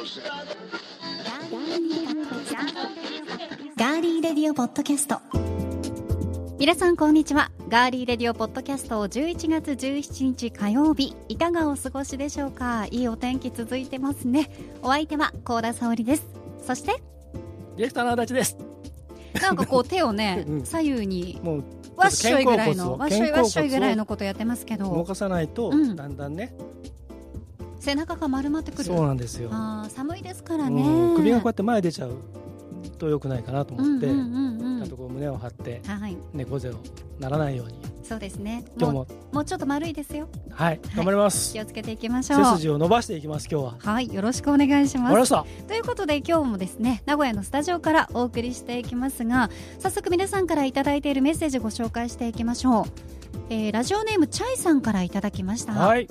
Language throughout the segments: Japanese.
ガーリーレディオポッドキャスト。皆さんこんにちは。ガーリーレディオポッドキャスト11月17日火曜日いかがお過ごしでしょうか？いいお天気続いてますね。お相手は高田沙織です。そして？ディレクターの足立です。なんかこう手をね、うん。左右にもうわっしょいぐらいのわっしょいわっしょいぐらいのことやってますけど。動かさないと、うん。だんだんね背中が丸まってくる。そうなんですよ、あー寒いですからうねん首がこうやって前出ちゃうと良くないかなと思って、うんうんうんうん。ちゃんとこう胸を張ってはい。猫背をならないように。そうですね。今日も。もうちょっと丸いですよ。はい頑張ります、気をつけていきましょう。背筋を伸ばしていきます今日は。はいよろしくお願いします。ということで今日もですね名古屋のスタジオからお送りしていきますが早速皆さんからいただいているメッセージご紹介していきましょう、えーラジオネームチャイさんからいただきました、はい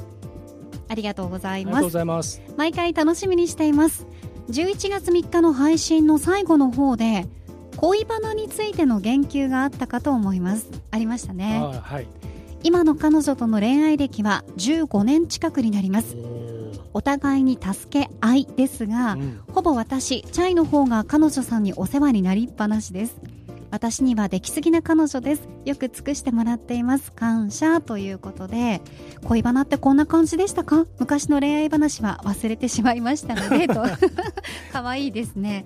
ありがとうございます。毎回楽しみにしています。11月3日の配信の最後の方で恋バナについての言及があったかと思います。ありましたね。はいはい。今の彼女との恋愛歴は15年近くになります。お互いに助け合いですが、うん。ほぼ私チャイの方が彼女さんにお世話になりっぱなしです私にはできすぎな彼女です。よく尽くしてもらっています。感謝ということで恋バナってこんな感じでしたか？昔の恋愛話は忘れてしまいましたのでと。可愛いですね。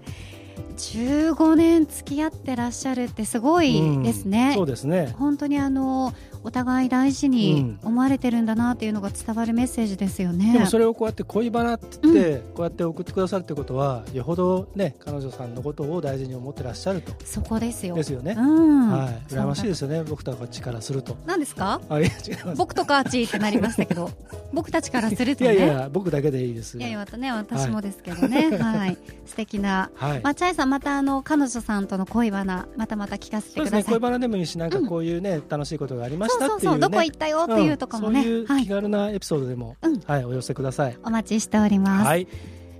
15年付き合ってらっしゃるってすごいですね、うんそうですね。本当にあのお互い大事に思われてるんだなっていうのが伝わるメッセージですよね。でもそれをこうやって恋バナって言って、こうやって送ってくださるってことはよほどね彼女さんのことを大事に思ってらっしゃるとそこですよ。ですよね、うん。はい羨ましいですよ。よね僕たちからすると何ですか？あいや僕とかあちってなりましたけど、僕たちからするいとね。やいや僕だけでいいですいやいやまたね私もですけどね。はい。素敵な。はい、まあチャイさんまたあの彼女さんとの恋バナまたまた聞かせてください。ね恋バナでもいいしなんかこういうね、楽しいことがありましたっていうね。そうそうそうどこ行ったよっていうとかもね。うん。そういうはい。気軽なエピソードでも、うん。はいお寄せください。お待ちしております。はい。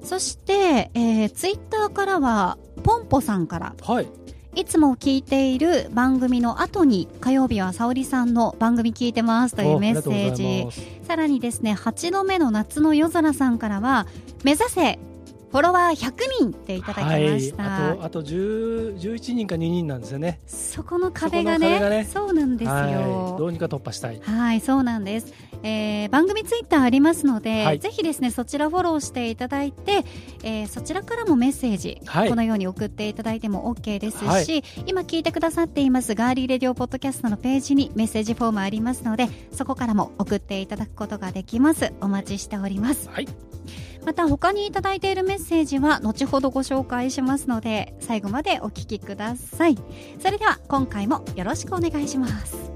そして、えー、ツイッターからはポンポさんからはい。いつも聞いている番組の後に火曜日は沙織さんの番組聞いてますというメッセージ。さらにですね8度目の夏の夜空さんからは目指せフォロワー100人っていただきました、はい、あとあと10 11人か2人なんですよね。そこの壁がねね。そうなんですよ、はい。どうにか突破したい。はい、そうなんです。えー番組ツイッターありますので、はい。ぜひですね、そちらフォローしていただいて、えーそちらからもメッセージ、はい。このように送っていただいても OK ですし、はい。今聞いてくださっていますガーリーレディオポッドキャストのページにメッセージフォームありますので、そこからも送っていただくことができます。お待ちしております。はいまた他にいただいているメッセージは後ほどご紹介しますので、最後までお聞きください。それでは今回もよろしくお願いします。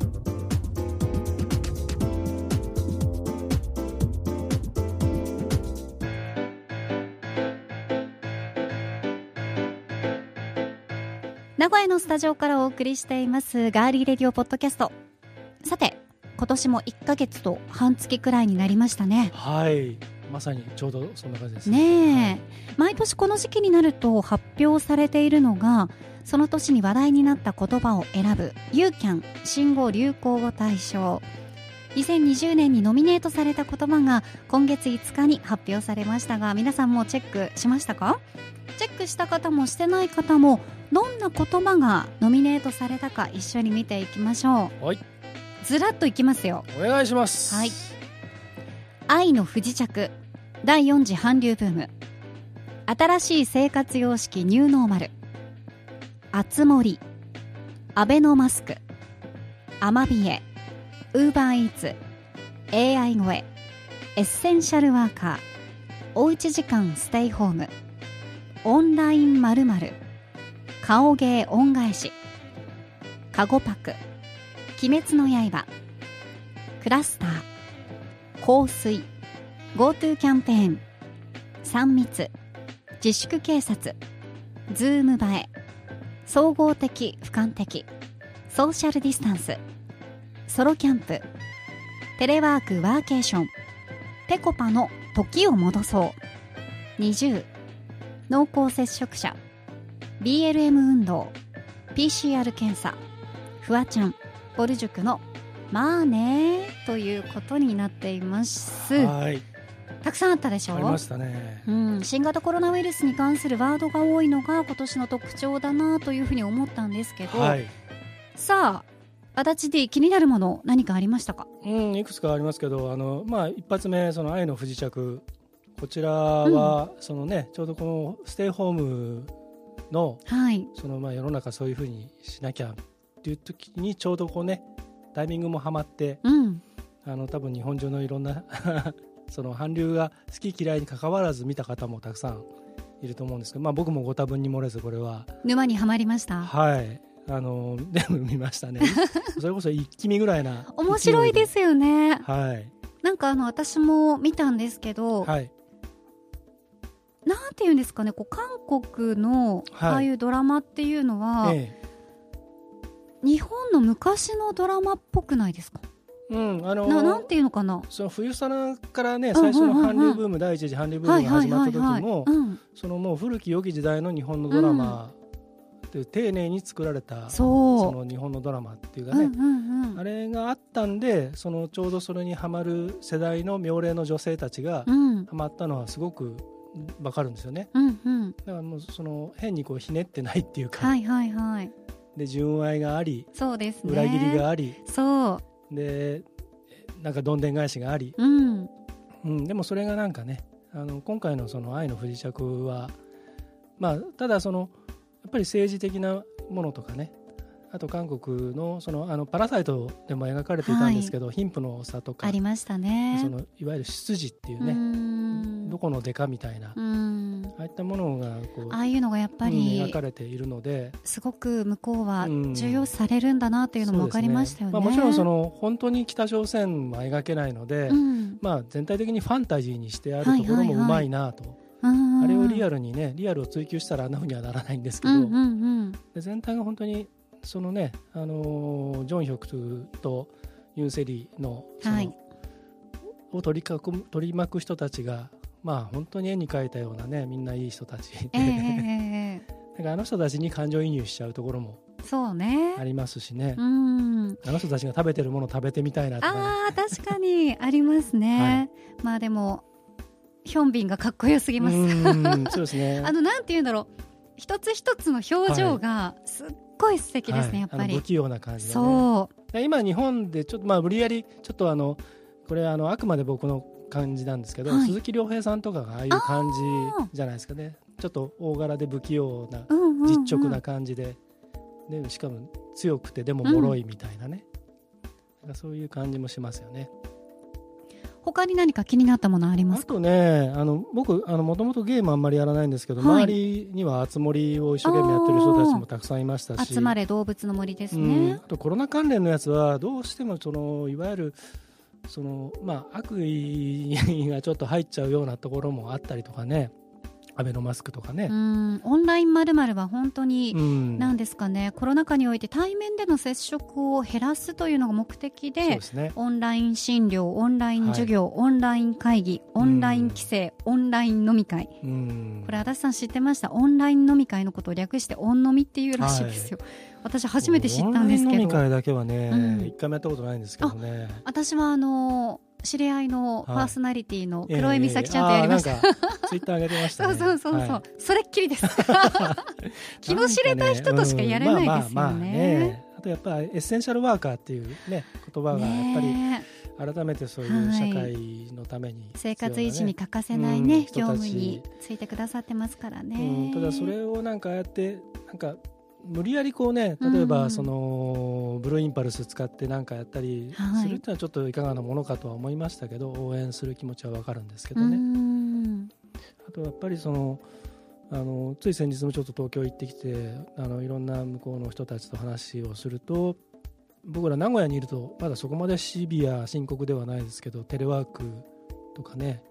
名古屋のスタジオからお送りしていますガーリーレディオポッドキャストさて今年も1ヶ月と半月くらいになりましたねはいまさにちょうどそんな感じですね。え、毎年この時期になると発表されているのがその年に話題になった言葉を選ぶユーキャン新語・流行語大賞。2020年にノミネートされた言葉が今月5日に発表されましたが皆さんもチェックしましたか？チェックした方もしてない方もどんな言葉がノミネートされたか一緒に見ていきましょう。はい。ずらっといきますよ。お願いします。はい愛の不時着。第4次韓流ブーム。新しい生活様式ニューノーマル。あつ森アベノマスク。アマビエ。ウーバーイーツ。AI 声エッセンシャルワーカー。おうち時間ステイホーム。オンラインまる顔芸恩返し。カゴパク。鬼滅の刃。クラスター。香水 GoTo キャンペーン3密自粛警察ズーム映え総合的俯瞰的ソーシャルディスタンスソロキャンプテレワークワーケーションぺこぱの時を戻そう。20濃厚接触者 BLM 運動 PCR 検査フワちゃんボル塾のまあねということになっています。はい。たくさんあったでしょ？ありましたね、うん、新型コロナウイルスに関するワードが多いのが今年の特徴だなというふうに思ったんですけど、はい、さあ足立 D 気になるもの何かありましたか？うんいくつかありますけどあの、まあ、一発目その愛の不時着。こちらは、うん、そのねちょうどこのステイホームの,、はい、そのまあ世の中そういうふうにしなきゃっていう時にちょうどこうねタイミングもはまって、うん、あの多分日本中のいろんな その韓流が好き嫌いにかかわらず見た方もたくさんいると思うんですけど、まあ、僕もご多分に漏れずこれは沼にはまりました？はい。あの 全部見ましたね。それこそ一気見ぐらいな面白いですよね。はい。なんかあの私も見たんですけど、はい、なんていうんですかねこう韓国のああいうドラマっていうのは、はいええ、日本の昔のドラマっぽくないですか？うんあのー、ななんていうのかな？その冬さなからね最初の韓流ブーム、第一次韓流ブームが始まった時もそのもう古き良き時代の日本のドラマ、っていう丁寧に作られたその日本のドラマっていうかね、あれがあったんでそのちょうどそれにはまる世代の妙齢の女性たちがはまったのはすごくわかるんですよね、うんうん、だからもうその変にこうひねってないっていうか、はいはいはい、で純愛がありそうです、ね、裏切りがあり。そう。でなんかどんでん返しがあり、うん、うん、でもそれがなんかねあの今回のその愛の不時着は、まあ、ただそのやっぱり政治的なものとかねあと韓国のそのあのパラサイトでも描かれていたんですけど、はい、貧富の差とかありましたね。そのいわゆる出自っていうねどこの出かみたいないったものがこうああいうのがやっぱり、描かれているのですごく向こうは重要視されるんだなというのも分かりましたよね。ね、まあ、もちろんその本当に北朝鮮は描けないので、うん、まあ、全体的にファンタジーにしてあるところもうまいなと。はいはい。はいあれをリアルにねリアルを追求したらあんなふうにはならないんですけど、うんうんうん、で全体が本当にそのね、あのジョンヒョクとユン・セリのその、はい、を取り囲む取り巻く人たちが、まあ、本当に絵に描いたようなねみんないい人たちで、えー、かあの人たちに感情移入しちゃうところもそうね。ありますしね、うん。あの人たちが食べてるもの食べてみたいなとか、ね、あ確かに。ありますね、はい、まあでもヒョンビンがかっこよすぎます。そうですね。あのなんて言うんだろう。一つ一つの表情がすっごい素敵ですね、はい、やっぱり。不器用な感じ、ね、そう。今日本でちょっとまあ無理やりちょっとあのこれあのあくまで僕の感じなんですけど、はい、鈴木亮平さんとかがああいう感じじゃないですかね。ちょっと大柄で不器用な、実直な感じで。でしかも強くてでも脆いみたいなね、うん、そういう感じもしますよね。他に何か気になったものありますか？あとねあの僕もともとゲームあんまりやらないんですけど、はい、周りには集まりを一生懸命やってる人たちもたくさんいましたし。集まれ動物の森ですね、あとコロナ関連のやつはどうしてもそのいわゆるその、まあ、悪意がちょっと入っちゃうようなところもあったりとかね。アベノマスクとかね。オンラインまるは本当に何ですかね、コロナ禍において対面での接触を減らすというのが目的で、ね、オンライン診療オンライン授業、はい、オンライン会議オンライン規制オンライン飲み会。これ足立さん知ってました？オンライン飲み会のことを略してオン飲みっていうらしいですよ、はい、私初めて知ったんですけど。飲み会だけはね、うん、一回もやったことないんですけどね。私はあのー知り合いのパーソナリティの黒江美咲ちゃんとやりました。ツイッター上げてました、ね、そうそうそうそう、はい、それっきりです。気の知れた人としかやれないですよね。あとやっぱりエッセンシャルワーカーっていうね言葉がやっぱり改めてそういう社会のために、ねはい、生活維持に欠かせないね、うん、業務についてくださってますからね。うん、ただそれをなんかやってなんか無理やりこうね例えばそのブルーインパルス使って何かやったりするっていうのはちょっといかがなものかとは思いましたけど、応援する気持ちは分かるんですけどね。あとやっぱりそのあのつい先日もちょっと東京行ってきてあのいろんな向こうの人たちと話をすると僕ら名古屋にいるとまだそこまでシビア深刻ではないですけどテレワークとかね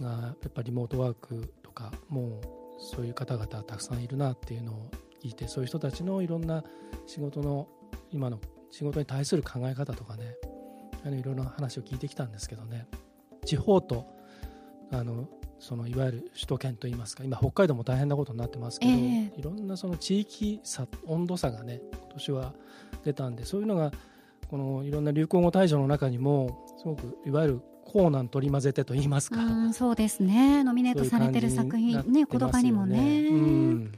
がやっぱりリモートワークとかもうそういう方々たくさんいるなっていうのを聞いてそういう人たちのいろんな仕事の今の仕事に対する考え方とかねあのいろいろな話を聞いてきたんですけどね。地方とあのそのいわゆる首都圏といいますか今北海道も大変なことになってますけど、えー、いろんなその地域差温度差がね今年は出たんでそういうのがこのいろんな流行語大賞の中にもすごくいわゆるコーナン取り混ぜてと言いますか、そうですね。ノミネートされてる作品ね、ね、言葉にもね、うん、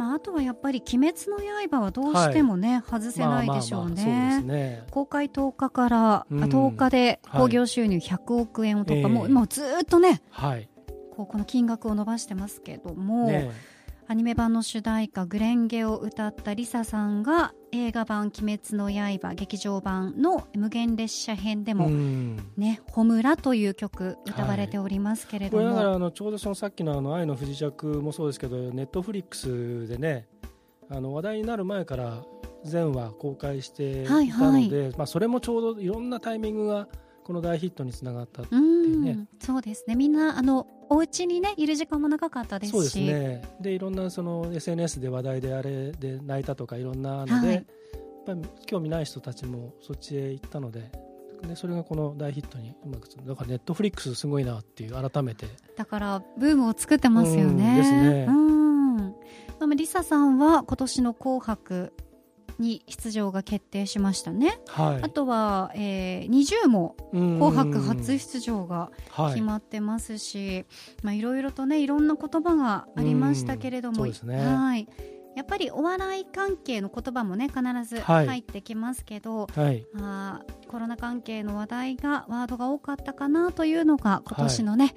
まあ、あとはやっぱり「鬼滅の刃」はどうしてもね、はい、外せないでしょうね。ね、公開10日から、うん、10日で興行収入100億円を突破、はい、もうもうずっとね、はい、こうこの金額を伸ばしてますけども、ね、アニメ版の主題歌「グレンゲ」を歌ったリサさんが映画版「鬼滅の刃」劇場版の「無限列車編」でも「ね、ほむら」という曲歌われておりますけれども、はい、これだからあのちょうどそのさっきのあの「愛の不時着」もそうですけどネットフリックスでねあの話題になる前から全話公開していたので、はいはい、まあ、それもちょうどいろんなタイミングがこの大ヒットにつながったっていうね。うそうですね。みんなあのお家にねいる時間も長かったですし。そうですね。でいろんなその SNS で話題であれで泣いたとかいろんなので、はい、やっぱり興味ない人たちもそっちへ行ったのででそれがこの大ヒットにうまくだからネットフリックスすごいなっていう改めて。だからブームを作ってますよね。ですね。うん。リサさんは今年の「紅白」に出場が決定しましたね、はい、あとは、えー、20も「紅白」初出場が決まってますし、はい、ろいろとねいろんな言葉がありましたけれども、ね、はい。やっぱりお笑い関係の言葉もね必ず入ってきますけど、はい、あコロナ関係の話題がワードが多かったかなというのが今年のね、はい、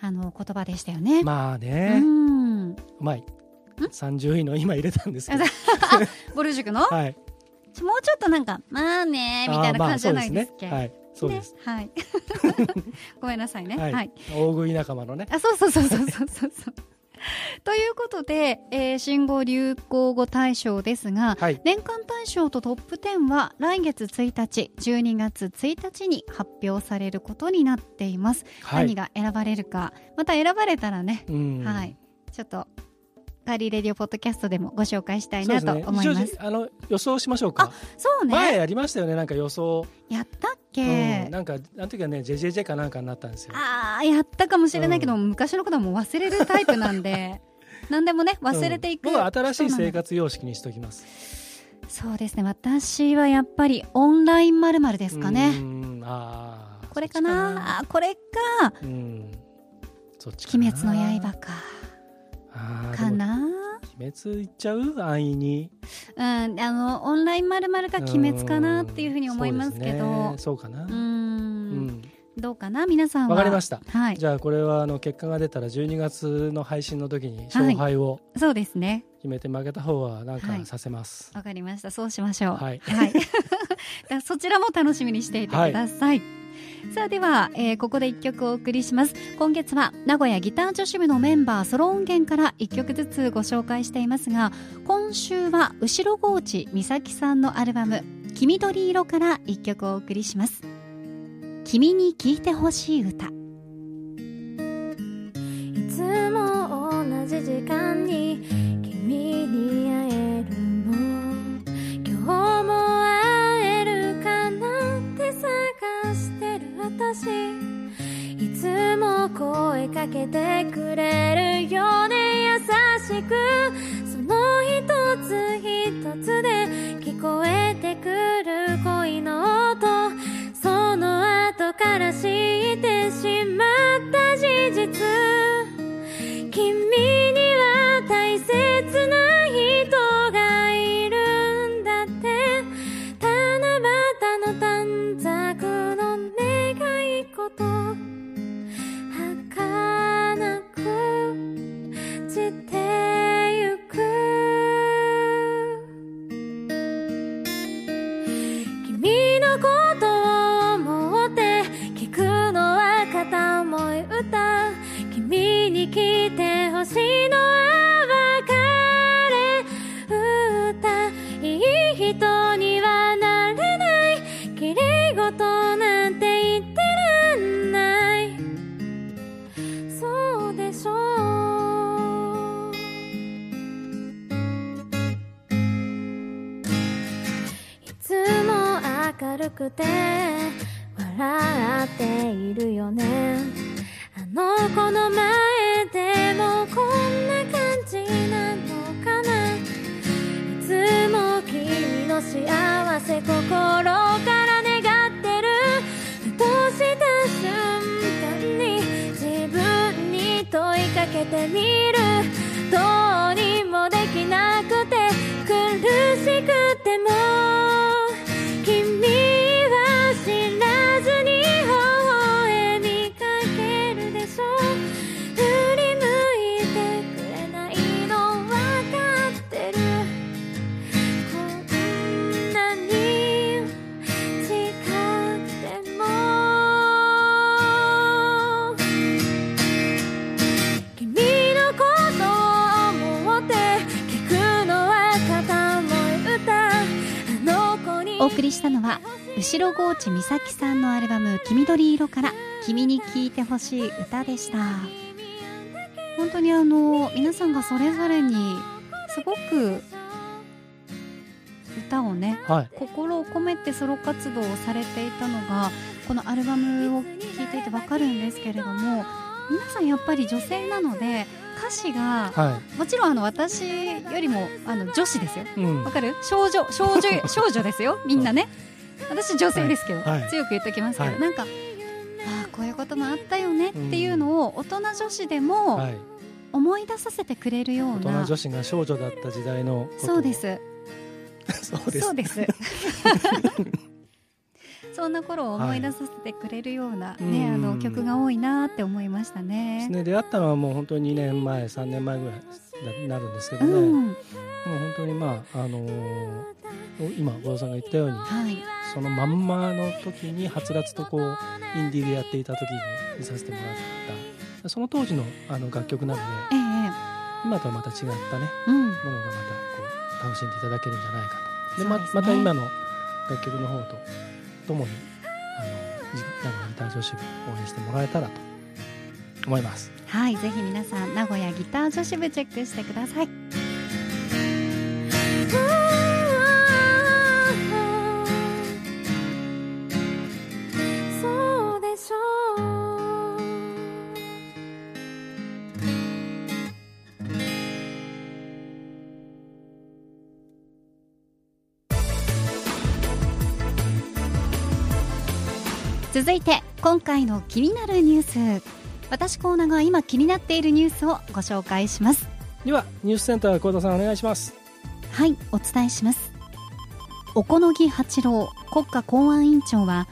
あの言葉でしたよね。まあね、うまい30位の今入れたんですけど。ボル塾の、はい、もうちょっとなんかまあねみたいな感じじゃないですか、はいそうです、はい。ごめんなさいね、はい、大食い仲間のね。あそうそうそうそうそう。そうということで、えー、新語・流行語大賞ですが、はい、年間大賞とトップ10は来月1日12月1日に発表されることになっています、はい、何が選ばれるか。また選ばれたらね、はい。ちょっとカーリーレディオポッドキャストでもご紹介したいなと思います。すね、あの予想しましょうか。そうね。前やりましたよね、なんか予想。やったっけ、うん、なんかあの時はね、ジェジェジェかなんかになったんですよ。ああ、やったかもしれないけど、うん、昔のことはもう忘れるタイプなんで、何でもね忘れていく、うん、新しい生活様式にしておきます。そうですね。私はやっぱりオンラインまるまるですかね。ああ。これかな？あこれか。うん。そっち鬼滅の刃か。かな？鬼滅いっちゃう？安易に。うんあのオンラインまるまるか鬼滅かなっていうふうに思いますけど。そう、ね,、かな。うん。どうかな？皆さんわかりました、はい、じゃあこれはあの結果が出たら12月の配信の時に勝敗を、はい、そうですね。決めて負けた方はなんかさせます。わ、はい、かりました。そうしましょう。はい、はい、そちらも楽しみにしていてください、さあでは、えー、ここで1曲お送りします。今月は名古屋ギター女子部のメンバーソロ音源から1曲ずつご紹介していますが今週は後ろ河内美咲さんのアルバム「黄緑色」から1曲お送りします。君に聴いてほしい歌。いつも同じ時間に君に会私いつも声かけてくれるよね優しくその一つ一つで聞こえてくる恋の音その後から知ってしまった事実。君には大切な te miro は後ろ河内美咲さんのアルバム「黄緑色」から「君に聴いてほしい歌」でした。本当にあの皆さんがそれぞれにすごく歌をねはい。心を込めてソロ活動をされていたのがこのアルバムを聴いていてわかるんですけれども皆さんやっぱり女性なので歌詞がはもちろんあの私よりもあの女子ですよ。いうん。わかる？少女少女少女ですよみんなね私女性ですけど、はい。はい強く言っておきますけど、はい。なんかああこういうこともあったよねっていうのを大人女子でもはい。思い出させてくれるような、大人女子が少女だった時代の そうです。そうです。そうですそんな頃を思い出させてくれるような、ねうんあの曲が多いなって思いましたね。ね。出会ったのはもう本当に2年前3年前ぐらいになるんですけどね、うん、もう本当にまああのー今小田さんが言ったようにはい、そのまんまの時にはつらつとこうインディーでやっていた時に見させてもらった。その当時のあの楽曲なのでええ今とはまた違ったねうん、ものがまたこう楽しんでいただけるんじゃないかと。でままた今の楽曲の方とともにあのじ名古屋ギター女子部応援してもらえたらと思いますはい、ぜひ皆さん名古屋ギター女子部チェックしてください。続いて今回の気になるニュース。私コーナーが今気になっているニュースをご紹介します。ではニュースセンター小田さんお願いします。はいお伝えします。小此木八郎国家公安委員長は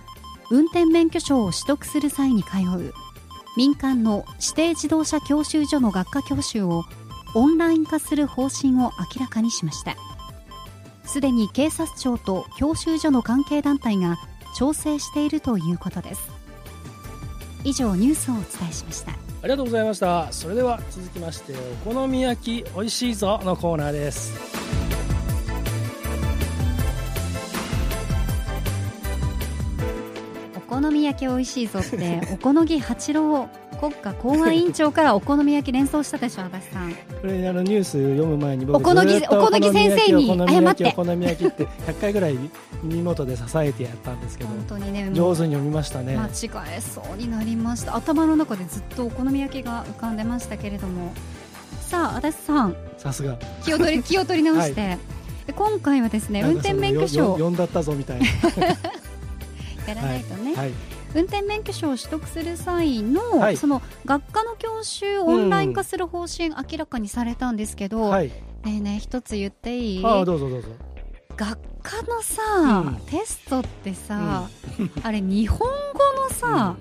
運転免許証を取得する際に通う民間の指定自動車教習所の学科教習をオンライン化する方針を明らかにしました。すでに警察庁と教習所の関係団体が調整しているということです。以上ニュースをお伝えしました。ありがとうございました。それでは続きましてお好み焼き美味しいぞのコーナーです。お好み焼き美味しいぞってお好み八郎国家公安委員長からお好み焼き連想したでしょ足立さん。これあのニュース読む前に僕お好みお好み先生に謝って。お好み焼きって100回ぐらい耳元で支えてやったんですけど本当にね上手に読みましたね。間違えそうになりました。頭の中でずっとお好み焼きが浮かんでましたけれども。さあ足立さん。さすが。気を取り 気を取り直して、で今回はですね運転免許証。呼んだったぞみたいな。やらないとね、はい運転免許証を取得する際の、はい。その学科の教習をオンライン化する方針、明らかにされたんですけど、はい。ねえねえ一つ言っていい？ああどうぞどうぞ。学科のさ、うん。テストってさ、あれ日本語のさ、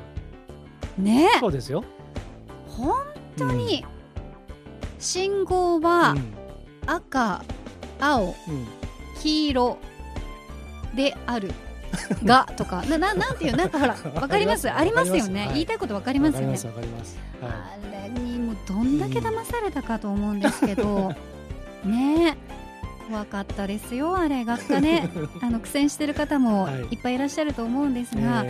ねそうですよ。本当に、信号はうん。赤、青うん。黄色であるがとかなななんていうなんかほらわかります？ありますよね、はい。言いたいことわかりますよね。あれにもうどんだけ騙されたかと思うんですけど、ね。え怖かったですよあれ学科ね。あの苦戦してる方もはい。いっぱいいらっしゃると思うんですいが、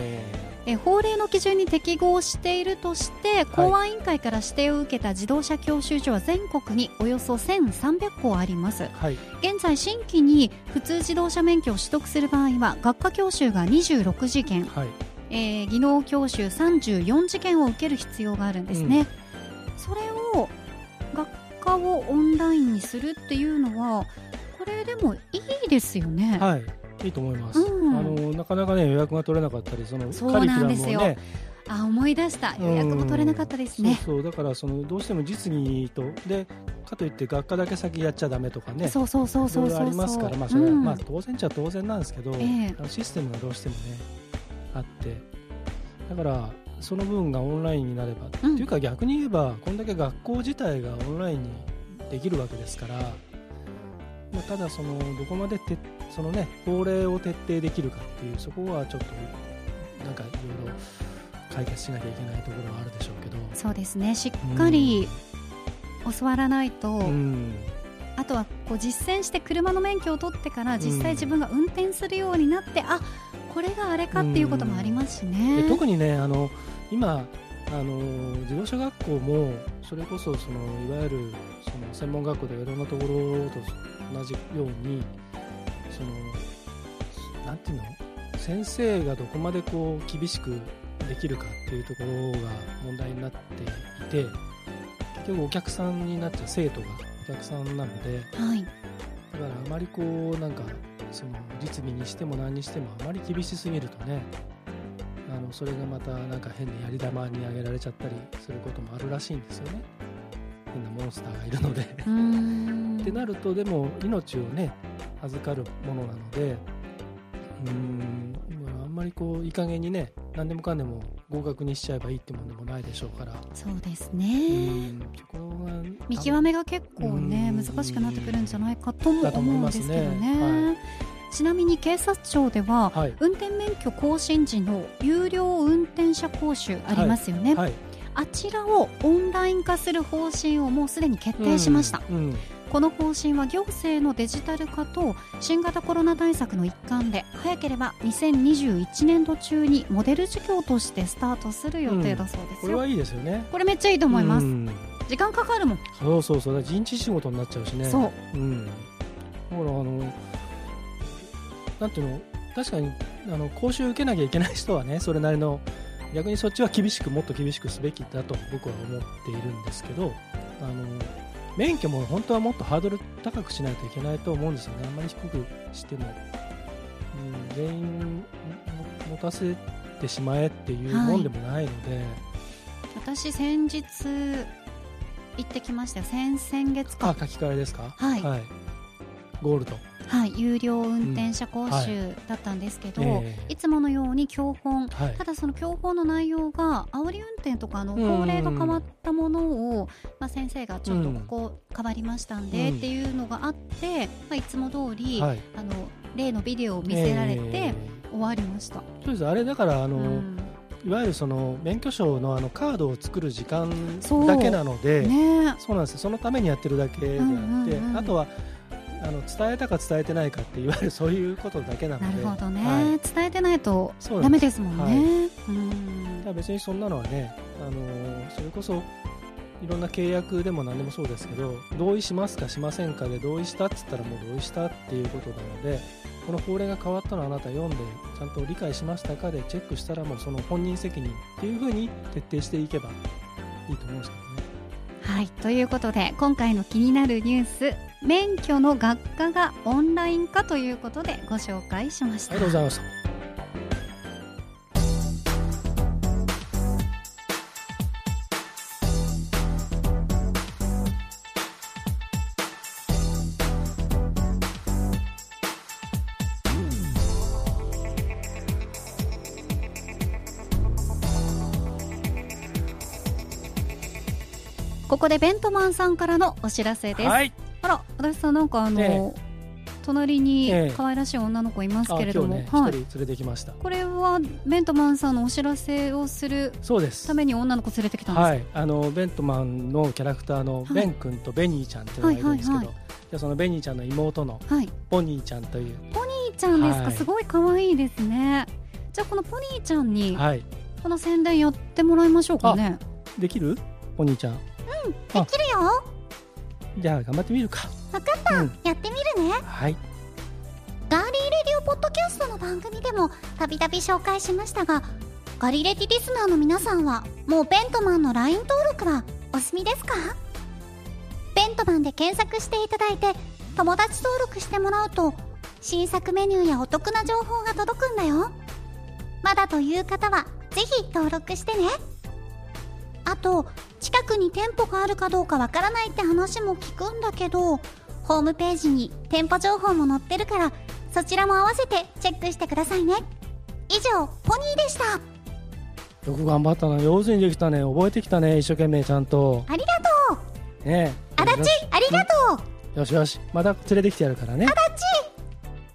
ええ法令の基準に適合しているとして公安委員会から指定を受けた自動車教習所は全国におよそ1300校あります。ーはい。現在新規に普通自動車免許を取得する場合は学科教習が26次元、はい。えー技能教習34次元を受ける必要があるんですね、それを学科をオンラインにするっていうのはこれでもいいですよね、はいいいと思います、うん。あのなかなかね予約が取れなかったりそのカリキュラムをね。あ思い出した。予約も取れなかったですね、そうそう。だからそのどうしても実技とでかといって学科だけ先やっちゃだめとかね。そうそうそうそうそうありますから、まあそれは、うん。まあ当然っちゃ当然なんですけど、ええ。あのシステムがどうしてもねあって。だからその分がオンラインになれば、うん。っていうか逆に言えばこんだけ学校自体がオンラインにできるわけですから、まあ、ただそのどこまでてそのね法令を徹底できるかっていうそこはちょっとなんかいろいろ解決しなきゃいけないところはあるでしょうけど。そうですね。しっかり教わらないと、うん。あとはこう実践して車の免許を取ってから実際自分が運転するようになって、あこれがあれかっていうこともありますしね、で特にねあの今あの自動車学校もそれこそそのいわゆるその専門学校でいろんなところと同じようにそのなんていうの？先生がどこまでこう厳しくできるかっていうところが問題になっていて結局お客さんになっちゃう生徒がお客さんなのではい。だからあまりこうなんかその実技にしても何にしてもあまり厳しすぎるとねあのそれがまたなんか変なやり玉にあげられちゃったりすることもあるらしいんですよね変なモンスターがいるので。ってなるとでも命をね預かるものなのでうーんまああんまりこういい加減にね何でもかんでも合格にしちゃえばいいってもんでもないでしょうから。そうですうねーんそこが見極めが結構ねうん。難しくなってくるんじゃないかとも思うんですけどね。はちなみに警察庁でははい。運転免許更新時の有料運転者講習ありますよね、はいあちらをオンライン化する方針をもうすでに決定しました、うんうん。この方針は行政のデジタル化と新型コロナ対策の一環で早ければ2021年度中にモデル事業としてスタートする予定だそうですよ、これはいいですよね。これめっちゃいいと思います、うん。時間かかるもん、そうそうそう。人事仕事になっちゃうしね。そううん。だからあのなんていうの確かにあの講習受けなきゃいけない人はねそれなりの逆にそっちは厳しくもっと厳しくすべきだと僕は思っているんですけどあの免許も本当はもっとハードル高くしないといけないと思うんですよね。あんまり低くしても、うん、全員も持たせてしまえっていうもんでもないので、私先日行ってきました。よ先々月か。あ書き換えですか？はい。はい、ゴールド、はい有料運転者講習だったんですけど、えいつものように教本。えはい。ただその教本の内容が煽り運転とかあのうん。法令が変わったものを、まあ、先生がちょっとうん。ここ変わりましたんでうん。っていうのがあって、まあ、いつも通り、はい。あの例のビデオを見せられてえ終わりました、えそうです。あれだからあの、うん。いわゆるその免許証のあのカードを作る時間そうだけなのでね。そうなんです。よそのためにやってるだけであって、うんうんうん。あとはあの伝えたか伝えてないかっていわゆる そういうことだけなのなでるほどね、はい。伝えてないとそうなんでダメですもんね、うん。だ別にそんなのはね、あのそれこそいろんな契約でも何でもそうですけど同意しますかしませんかで同意したっつったらもう同意したっていうことなのでこの法令が変わったのあなた読んでちゃんと理解しましたかでチェックしたらもうその本人責任っていうふうに徹底していけばいいと思うんですけどね。はい。ということで今回の気になるニュース免許の学科がオンライン化ということでご紹介しました。ありがとうございました。ここでベントマンさんからのお知らせです、はい、あら私さんなんかあの、ええ。隣にええ。可愛らしい女の子いますあけれども、今日ね一、はい、人連れてきました。これはベントマンさんのお知らせをするた。めに女の子連れてきたんですか、はい、あのベントマンのキャラクターのはいベン君とベニーちゃんっていうのがいるんですけど、はいはいでそのベニーちゃんの妹のはい、ボニーちゃんという、いいちゃんですか、はい。すごい可愛いですね。じゃあこのポニーちゃんにはい、この宣伝やってもらいましょうかね。できる？ボニーちゃん。できるよじゃあ頑張ってみるか。わかった、うん。やってみるね。はい。ガーリーレディオポッドキャストの番組でもたびたび紹介しましたがガリレディリスナーの皆さんはもうベントマンの LINE 登録はお済みですか？ベントマンで検索していただいて友達登録してもらうと新作メニューやお得な情報が届くんだよ。まだという方はぜひ登録してねあと近くに店舗があるかどうかわからないって話も聞くんだけどホームページに店舗情報も載ってるからそちらも合わせてチェックしてくださいね。以上ポニーでした。よく頑張ったな。上手にできたね。覚えてきたね。一生懸命ちゃんと。ありがとう。ね足立ありがとう。よしよし。また連れてきてやるからね。足立。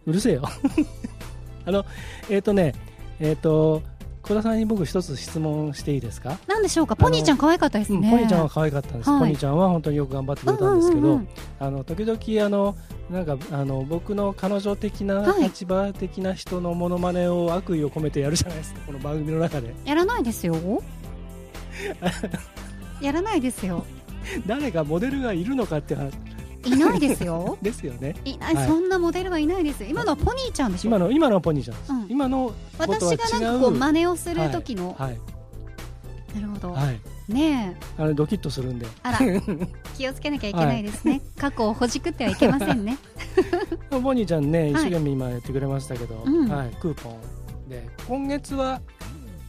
うるせえよ。あのえっ、ー、とねえっ、ー、と小田さんに僕一つ質問していいですか？何でしょうか？ポニーちゃん可愛かったですね、うん、ポニーちゃんは可愛かったんです、はい、ポニーちゃんは本当によく頑張ってくれたんですけど、あの時々あのなんかあの僕の彼女的な立場的な人のものまねを悪意を込めてやるじゃないですか。この番組の中で。やらないですよ。やらないですよ。誰かモデルがいるのかって話いないですよ。ですよね。いない、はい、そんなモデルはいないです今のはポニーちゃんでしょ？今の今のはポニーちゃんです、うん、今の私がなんかこう真似をする時の、はい、はい、なるほど、はい、ねあれドキッとするんで。あら 気をつけなきゃいけないですね、はい、過去をほじくってはいけませんね。ポニーちゃんね一生懸命今やってくれましたけど、はい、クーポンで。今月は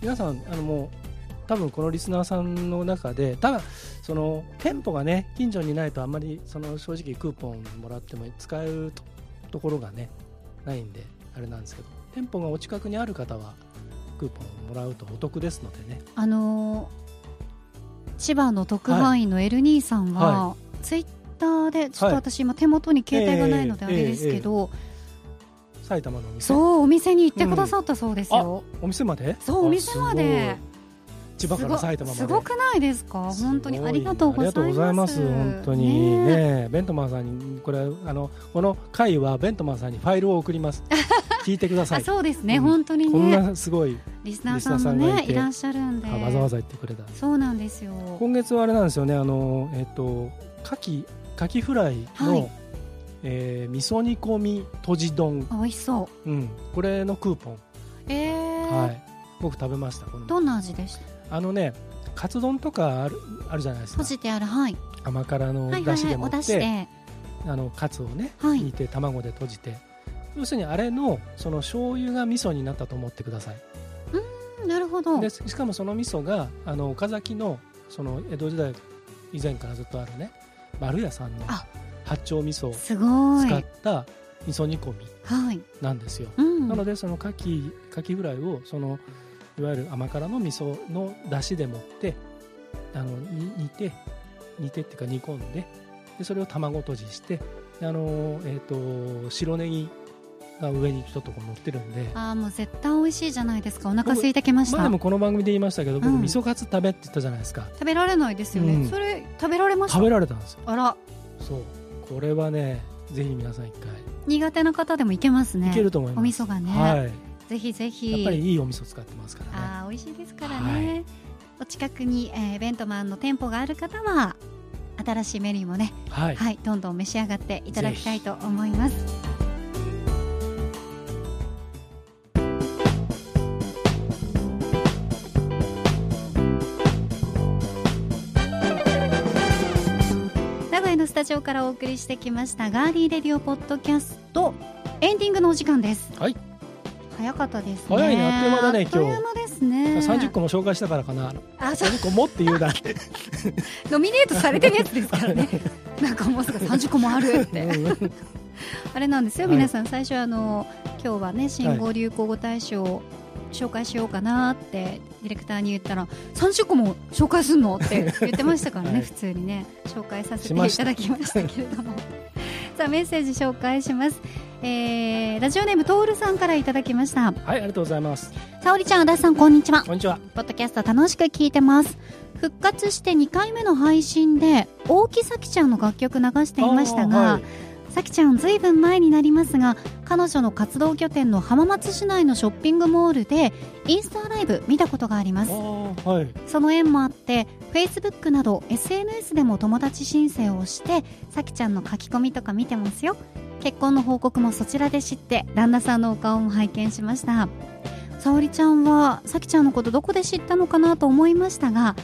皆さんあのもう多分このリスナーさんの中でただその店舗がね近所にないとあんまりその正直クーポンもらっても使えるところがねないんであれなんですけど店舗がお近くにある方はクーポンもらうとお得ですのでね。あのー、千葉の特派員のエルニーさんは、はい、ツイッターでちょっと私今手元に携帯がないのであれですけど、埼玉のお店。そうお店に行ってくださったそうですよ、うん、お店まで？そうお店まで千葉から埼玉まで。すごくないですか？本当にありがとうございます。本当に。ねねベントマンさんにこれあのこの回はベントマンさんにファイルを送ります。聞いてください。そうですね、うん、本当にね。こんなすごいリスナーさんもねいらっしゃるんで。わざわざ言ってくれた。そうなんですよ。今月はあれなんですよねあのえっ、と牡蠣牡蠣フライの、はい。えー、味噌煮込みとじ丼。美味しそう、うん、これのクーポン。えー、はい。僕食べましたどんな味でした？あのねカツ丼とかあるあるじゃないですか。閉じてあるはい。甘辛のだしでもって、はいはいはい、あのカツをね、はい、煮て卵で閉じて。要するにあれのその醤油が味噌になったと思ってください。うんなるほど。でしかもその味噌があの岡崎のその江戸時代以前からずっとあるね丸屋さんの八丁味噌を使った味噌煮込みなんですよ、はいうん、なのでその牡蠣牡蠣フライをそのいわゆる甘辛の味噌の出汁でもってあの煮て煮てっていうか煮込んででそれを卵とじしてあの、えーと、白ネギが上にちょっとこう乗ってるんで。ああもう絶対美味しいじゃないですか。お腹空いてきました。まあでもこの番組で言いましたけど僕、うん、味噌カツ食べって言ったじゃないですか。食べられないですよね、うん、それ食べられました？食べられたんですよ。あら。そう。これはねぜひ皆さん一回。苦手な方でもいけますね。いけると思います。お味噌がね。はいぜひぜひ。やっぱりいいお味噌使ってますからね。あ美味しいですからね、はい、お近くに、えー、ベントマンの店舗がある方は新しいメニューもね、はい、はい、どんどん召し上がっていただきたいと思います。名古屋のスタジオからお送りしてきましたガーリーレディオポッドキャスト。エンディングのお時間です。はい早かったですね。早いね、あっという間だね、今日。あっという間ですね。三十個も紹介したからかな。あ、三十個もって言うだって。ノミネートされてるやつですからね。なんかもうすぐ三十個もあるって。あれなんですよ、皆さん、最初あの、今日はね、新語・流行語大賞。紹介しようかなってディレクターに言ったら30個も紹介するのって言ってましたからね、はい、普通にね紹介させていただきましたけれども さあメッセージ紹介しますえー、ラジオネームトールさんからいただきました。はいありがとうございます。沙織ちゃん足立さんこんにちは。こんにちは。ポッドキャスト楽しく聞いてます。復活して2回目の配信で大木咲ちゃんの楽曲流していましたが、さきちゃんずいぶん前になりますが彼女の活動拠点の浜松市内のショッピングモールでインスタライブ見たことがあります、はい、その縁もあってフェイスブックなど SNS でも友達申請をしてさきちゃんの書き込みとか見てますよ。結婚の報告もそちらで知って旦那さんのお顔も拝見しました。沙織ちゃんはさきちゃんのことどこで知ったのかなと思いましたが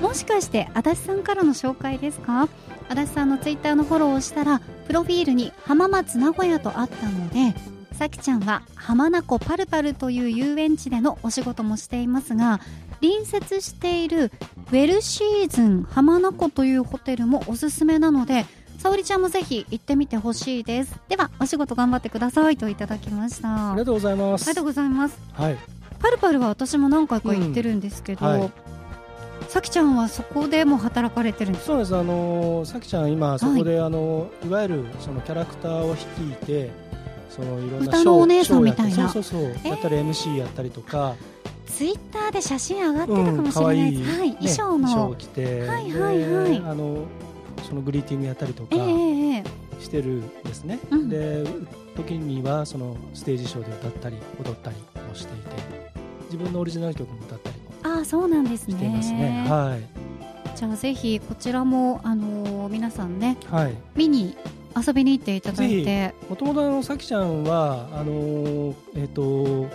もしかして足立さんからの紹介ですか？足立さんのツイッターのフォローをしたらプロフィールに浜松名古屋とあったのでさきちゃんは浜名湖パルパルという遊園地でのお仕事もしていますが隣接しているウェルシーズン浜名湖というホテルもおすすめなので沙織ちゃんもぜひ行ってみてほしいです。ではお仕事頑張ってくださいといただきました。ありがとうございます。ありがとうございます。はい。パルパルは私も何回か行ってるんですけど、うんはい。さきちゃんはそこでも働かれてるんですそうです。あのさきちゃん今そこで、あのいわゆるそのキャラクターを率いてそのいろんな歌のお姉さんみたいな。そうそうそう、やったり MC やったりとかツイッターで写真上がってたかもしれないです、はい、ね衣装の、衣装を着て、はいはいはい。であのそのグリーティングやったりとかええええしてるんですね、うん。で時にはそのステージショーで歌ったり踊ったりもしていて自分のオリジナル曲も歌ったりもああそうなんですね。していますね。はい。じゃあぜひこちらも、あのー皆さんねはい。見に遊びに行っていただいて。もともとさきちゃんはあのーえっ、と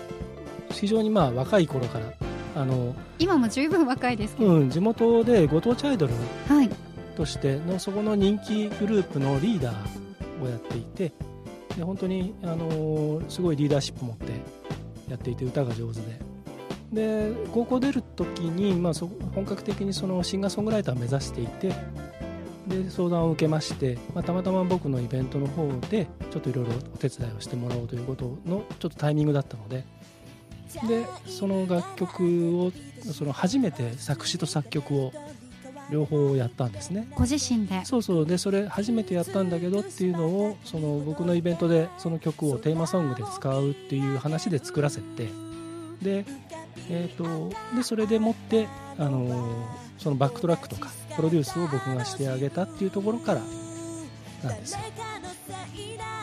非常にまあ若い頃からあの、今も十分若いですけど、うん、地元でご当地アイドルはい。としてのそこの人気グループのリーダーをやっていてで本当に、あのーすごいリーダーシップ持ってやっていて歌が上手で。で高校出る時に、まあ、そ本格的にそのシンガーソングライターを目指していてで相談を受けまして、まあ、たまたま僕のイベントの方でちょっといろいろお手伝いをしてもらおうということのちょっとタイミングだったのででその楽曲をその初めて作詞と作曲を両方やったんですね。ご自身で？そうそう。でそれ初めてやったんだけどっていうのをその僕のイベントでその曲をテーマソングで使うっていう話で作らせてで,、えー、とでそれでもって、あのーそのバックトラックとかプロデュースを僕がしてあげたっていうところからなんですよ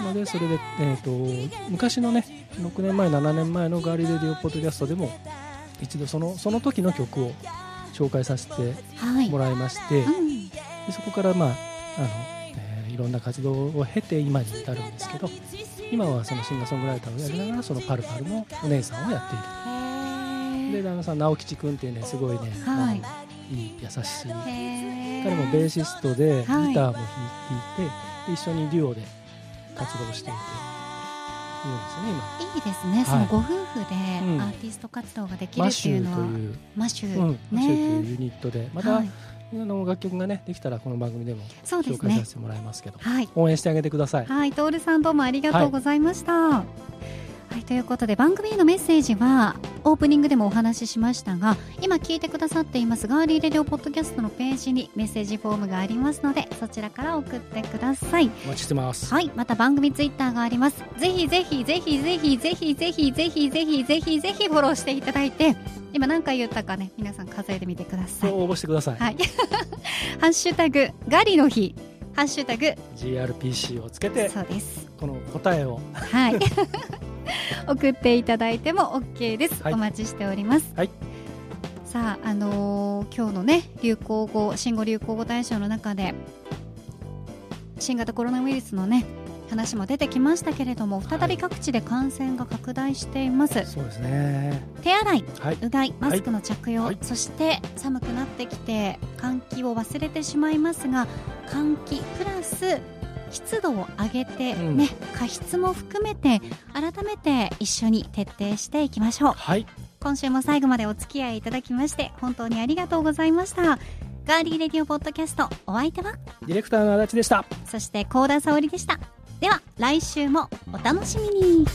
のでそれで、えー、と昔のね6年前7年前のガーリーレディオポッドキャストでも一度そのその時の曲を紹介させてはい、もらいまして、うん、でそこから、まああのえーいろんな活動を経て今に至るんですけど今はそのシンガーソングライターをやりながらそのパルパルのお姉さんをやっている。でへ旦那さん直吉君っていうねすごいね、はい。いい優しい彼もベーシストでギタはいーも弾いて、で一緒にデュオで活動していているんですね今。いいですね、そのご夫婦でうん。アーティスト活動ができるっていうのは、マシュうん、マシューというね。ユニットでまた、はい、あの楽曲がねできたらこの番組でも紹介させてもらいますけどはい。応援してあげてください。はい、トールさんどうもありがとうございました。はい、ということで番組へのメッセージはオープニングでもお話ししましたが今聞いてくださっていますガーリーレディオポッドキャストのページにメッセージフォームがありますのでそちらから送ってください。お待ちしてます。はいまた番組ツイッターがあります。ぜひぜひぜひぜひぜひぜひぜひぜひぜひぜひフォローしていただいて今何回言ったかね皆さん数えてみてください。応募してください、はい。ハッシュタグガリの日。ハッシュタグ GRPC をつけてそうです。この答えを。はい。送っていただいても OK です。はいお待ちしております。はいさあ、あのー今日のね、流行語、新語・流行語大賞の中で、新型コロナウイルスのね、話も出てきましたけれども、再び各地で感染が拡大しています。そうですね手洗い、はいうがい、マスクの着用、はいそして寒くなってきて換気を忘れてしまいますが換気プラス湿度を上げて、うん。ね加湿も含めて改めて一緒に徹底していきましょう。はい。今週も最後までお付き合いいただきまして本当にありがとうございました。ガーリーレディオポッドキャストお相手は？ディレクターの足立でした。そして高田沙織でした。では来週もお楽しみに